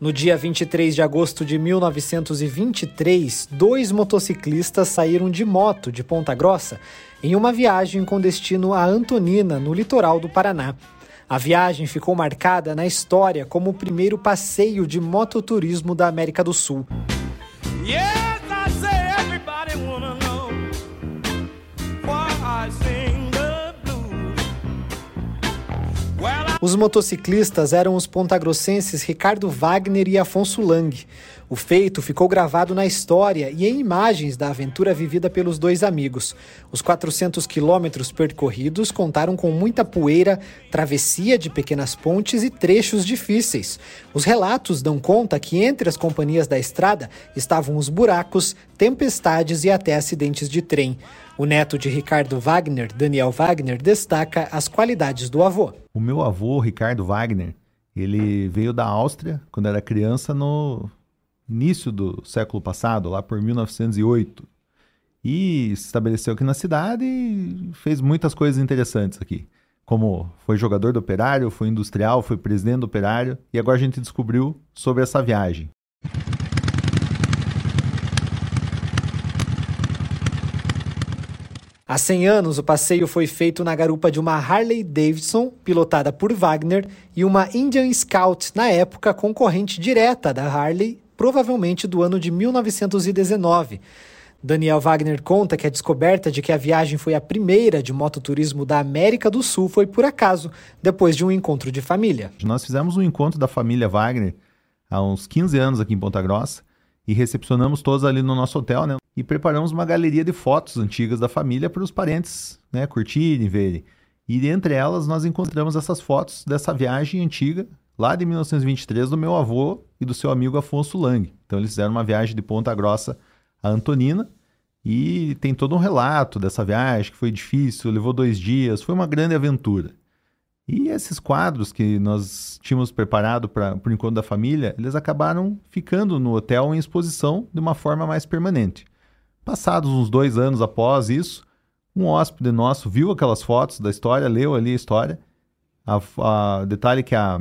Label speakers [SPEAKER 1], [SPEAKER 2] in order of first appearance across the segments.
[SPEAKER 1] No dia 23 de agosto de 1923, dois motociclistas saíram de moto de Ponta Grossa em uma viagem com destino a Antonina, no litoral do Paraná. A viagem ficou marcada na história como o primeiro passeio de mototurismo da América do Sul. Yeah! Os motociclistas eram os pontagrossenses Ricardo Wagner e Afonso Lang. O feito ficou gravado na história e em imagens da aventura vivida pelos dois amigos. Os 400 quilômetros percorridos contaram com muita poeira, travessia de pequenas pontes e trechos difíceis. Os relatos dão conta que entre as companhias da estrada estavam os buracos, tempestades e até acidentes de trem. O neto de Ricardo Wagner, Daniel Wagner, destaca as qualidades do avô.
[SPEAKER 2] O meu avô, Ricardo Wagner, ele veio da Áustria quando era criança no início do século passado, lá por 1908. E se estabeleceu aqui na cidade e fez muitas coisas interessantes aqui. Como foi jogador do operário, foi industrial, foi presidente do operário, e agora a gente descobriu sobre essa viagem.
[SPEAKER 1] Há 100 anos, o passeio foi feito na garupa de uma Harley Davidson, pilotada por Wagner, e uma Indian Scout, na época concorrente direta da Harley, provavelmente do ano de 1919. Daniel Wagner conta que a descoberta de que a viagem foi a primeira de mototurismo da América do Sul foi por acaso, depois de um encontro de família.
[SPEAKER 2] Nós fizemos um encontro da família Wagner há uns 15 anos aqui em Ponta Grossa e recepcionamos todos ali no nosso hotel, né? E preparamos uma galeria de fotos antigas da família para os parentes, né, curtirem, verem. E entre elas nós encontramos essas fotos dessa viagem antiga, lá de 1923, do meu avô e do seu amigo Afonso Lang. Então eles fizeram uma viagem de Ponta Grossa a Antonina e tem todo um relato dessa viagem que foi difícil, levou dois dias, foi uma grande aventura. E esses quadros que nós tínhamos preparado para o encontro da família, eles acabaram ficando no hotel em exposição de uma forma mais permanente. Passados uns dois anos após isso, um hóspede nosso viu aquelas fotos da história, leu ali a história. A, a detalhe que a,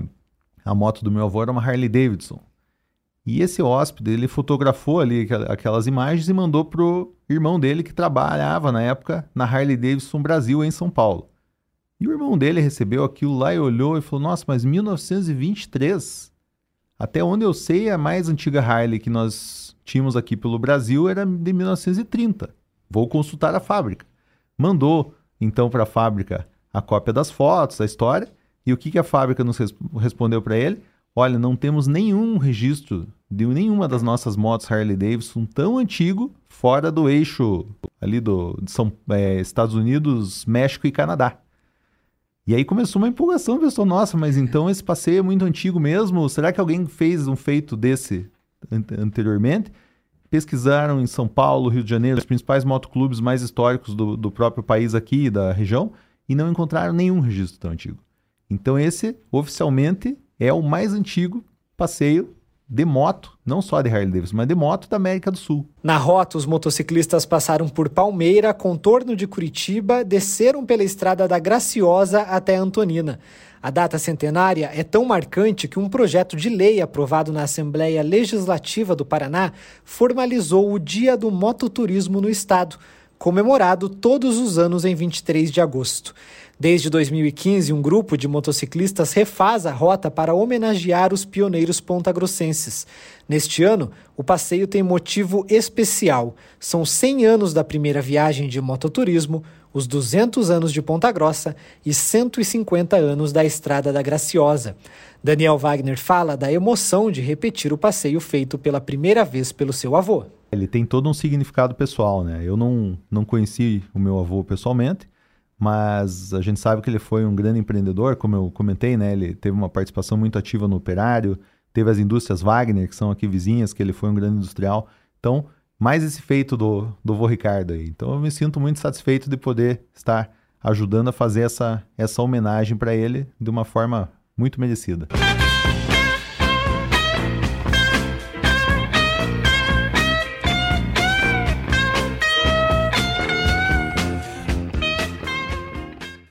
[SPEAKER 2] a moto do meu avô era uma Harley Davidson. E esse hóspede, ele fotografou ali aquelas imagens e mandou pro irmão dele que trabalhava na época na Harley Davidson Brasil em São Paulo. E o irmão dele recebeu aquilo lá e olhou e falou: Nossa, mas 1923? Até onde eu sei, a mais antiga Harley que nós tínhamos aqui pelo Brasil era de 1930. Vou consultar a fábrica. Mandou então para a fábrica a cópia das fotos, a história. E o que, que a fábrica nos respondeu para ele? Olha, não temos nenhum registro de nenhuma das nossas motos Harley Davidson tão antigo fora do eixo ali do São, é, Estados Unidos, México e Canadá. E aí começou uma empolgação, pessoal, nossa, mas então esse passeio é muito antigo mesmo? Será que alguém fez um feito desse anteriormente? Pesquisaram em São Paulo, Rio de Janeiro, os principais motoclubes mais históricos do, do próprio país aqui, da região, e não encontraram nenhum registro tão antigo. Então esse, oficialmente, é o mais antigo passeio de moto, não só de Harley Davidson, mas de moto da América do Sul.
[SPEAKER 1] Na rota, os motociclistas passaram por Palmeira, contorno de Curitiba, desceram pela estrada da Graciosa até Antonina. A data centenária é tão marcante que um projeto de lei aprovado na Assembleia Legislativa do Paraná formalizou o Dia do Mototurismo no Estado, comemorado todos os anos em 23 de agosto. Desde 2015, um grupo de motociclistas refaz a rota para homenagear os pioneiros pontagrossenses. Neste ano, o passeio tem motivo especial. São 100 anos da primeira viagem de mototurismo, os 200 anos de Ponta Grossa e 150 anos da Estrada da Graciosa. Daniel Wagner fala da emoção de repetir o passeio feito pela primeira vez pelo seu avô.
[SPEAKER 2] Ele tem todo um significado pessoal, né? Eu não, não conheci o meu avô pessoalmente, mas a gente sabe que ele foi um grande empreendedor, como eu comentei, né? Ele teve uma participação muito ativa no operário, teve as indústrias Wagner, que são aqui vizinhas, que ele foi um grande industrial. Então, mais esse feito do, do vô Ricardo aí. Então, eu me sinto muito satisfeito de poder estar ajudando a fazer essa, essa homenagem para ele de uma forma muito merecida.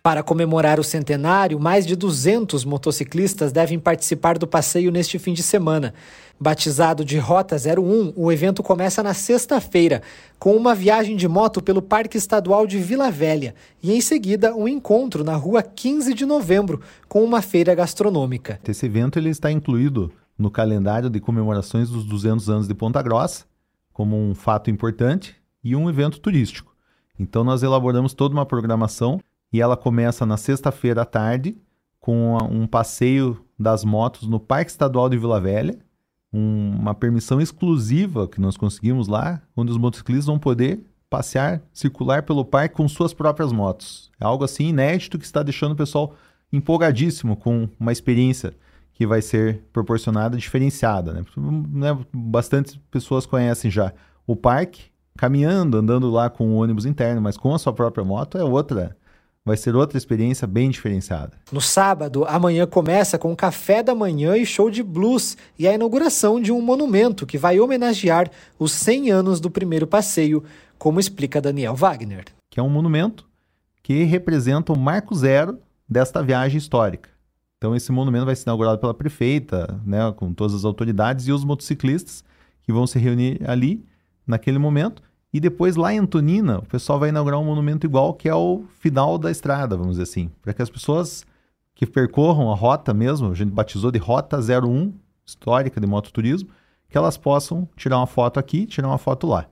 [SPEAKER 1] Para comemorar o centenário, mais de 200 motociclistas devem participar do passeio neste fim de semana. Batizado de Rota 01, o evento começa na sexta-feira, com uma viagem de moto pelo Parque Estadual de Vila Velha e, em seguida, um encontro na rua 15 de novembro, com uma feira gastronômica.
[SPEAKER 2] Esse evento ele está incluído no calendário de comemorações dos 200 anos de Ponta Grossa, como um fato importante e um evento turístico. Então, nós elaboramos toda uma programação e ela começa na sexta-feira à tarde com um passeio das motos no Parque Estadual de Vila Velha, um, uma permissão exclusiva que nós conseguimos lá, onde os motociclistas vão poder passear, circular pelo parque com suas próprias motos. É algo assim inédito que está deixando o pessoal empolgadíssimo com uma experiência que vai ser proporcionada diferenciada. Né? né? Bastante pessoas conhecem já o parque, caminhando, andando lá com o ônibus interno, mas com a sua própria moto é outra vai ser outra experiência bem diferenciada.
[SPEAKER 1] No sábado, amanhã começa com café da manhã e show de blues e a inauguração de um monumento que vai homenagear os 100 anos do primeiro passeio, como explica Daniel Wagner.
[SPEAKER 2] Que é um monumento que representa o marco zero desta viagem histórica. Então esse monumento vai ser inaugurado pela prefeita, né, com todas as autoridades e os motociclistas que vão se reunir ali naquele momento e depois lá em Antonina, o pessoal vai inaugurar um monumento igual, que é o final da estrada, vamos dizer assim. Para que as pessoas que percorram a rota mesmo, a gente batizou de Rota 01, histórica de mototurismo, que elas possam tirar uma foto aqui, tirar uma foto lá.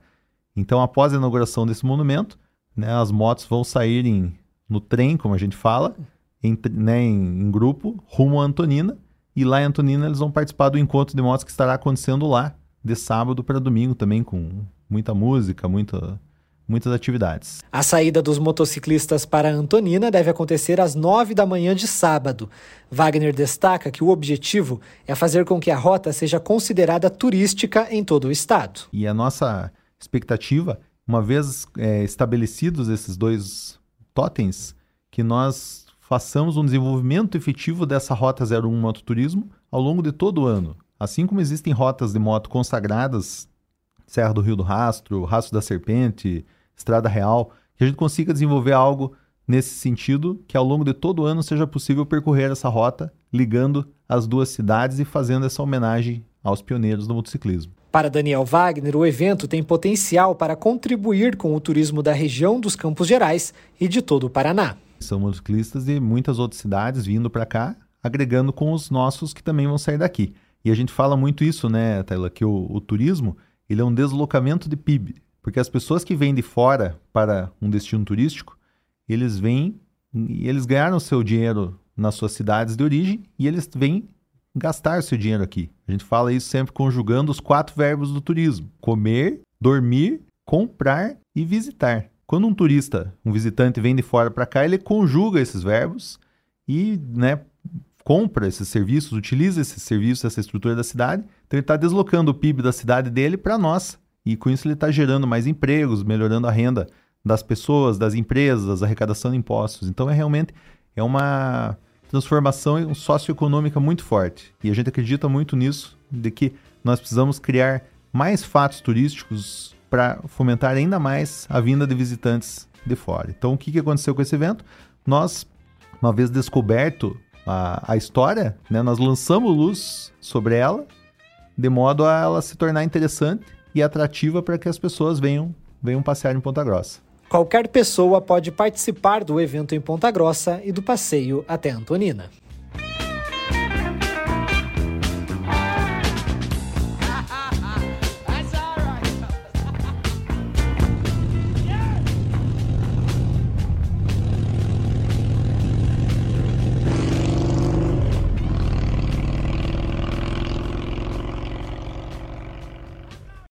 [SPEAKER 2] Então, após a inauguração desse monumento, né, as motos vão sair em, no trem, como a gente fala, em, né, em, em grupo, rumo a Antonina. E lá em Antonina eles vão participar do encontro de motos que estará acontecendo lá, de sábado para domingo também, com muita música, muita, muitas atividades.
[SPEAKER 1] A saída dos motociclistas para Antonina deve acontecer às nove da manhã de sábado. Wagner destaca que o objetivo é fazer com que a rota seja considerada turística em todo o estado.
[SPEAKER 2] E a nossa expectativa, uma vez é, estabelecidos esses dois totens, que nós façamos um desenvolvimento efetivo dessa Rota 01 Mototurismo ao longo de todo o ano. Assim como existem rotas de moto consagradas Serra do Rio do Rastro, Rastro da Serpente, Estrada Real, que a gente consiga desenvolver algo nesse sentido, que ao longo de todo o ano seja possível percorrer essa rota, ligando as duas cidades e fazendo essa homenagem aos pioneiros do motociclismo.
[SPEAKER 1] Para Daniel Wagner, o evento tem potencial para contribuir com o turismo da região dos Campos Gerais e de todo o Paraná.
[SPEAKER 2] São motociclistas de muitas outras cidades vindo para cá, agregando com os nossos que também vão sair daqui. E a gente fala muito isso, né, Taylor, que o, o turismo ele é um deslocamento de PIB, porque as pessoas que vêm de fora para um destino turístico, eles vêm e eles ganharam seu dinheiro nas suas cidades de origem e eles vêm gastar seu dinheiro aqui. A gente fala isso sempre conjugando os quatro verbos do turismo: comer, dormir, comprar e visitar. Quando um turista, um visitante vem de fora para cá, ele conjuga esses verbos e, né, compra esses serviços, utiliza esses serviços, essa estrutura da cidade. Então ele está deslocando o PIB da cidade dele para nós. E com isso ele está gerando mais empregos, melhorando a renda das pessoas, das empresas, arrecadação de impostos. Então é realmente é uma transformação socioeconômica muito forte. E a gente acredita muito nisso, de que nós precisamos criar mais fatos turísticos para fomentar ainda mais a vinda de visitantes de fora. Então o que, que aconteceu com esse evento? Nós, uma vez descoberto a, a história, né, nós lançamos luz sobre ela, de modo a ela se tornar interessante e atrativa para que as pessoas venham, venham passear em Ponta Grossa.
[SPEAKER 1] Qualquer pessoa pode participar do evento em Ponta Grossa e do passeio até Antonina.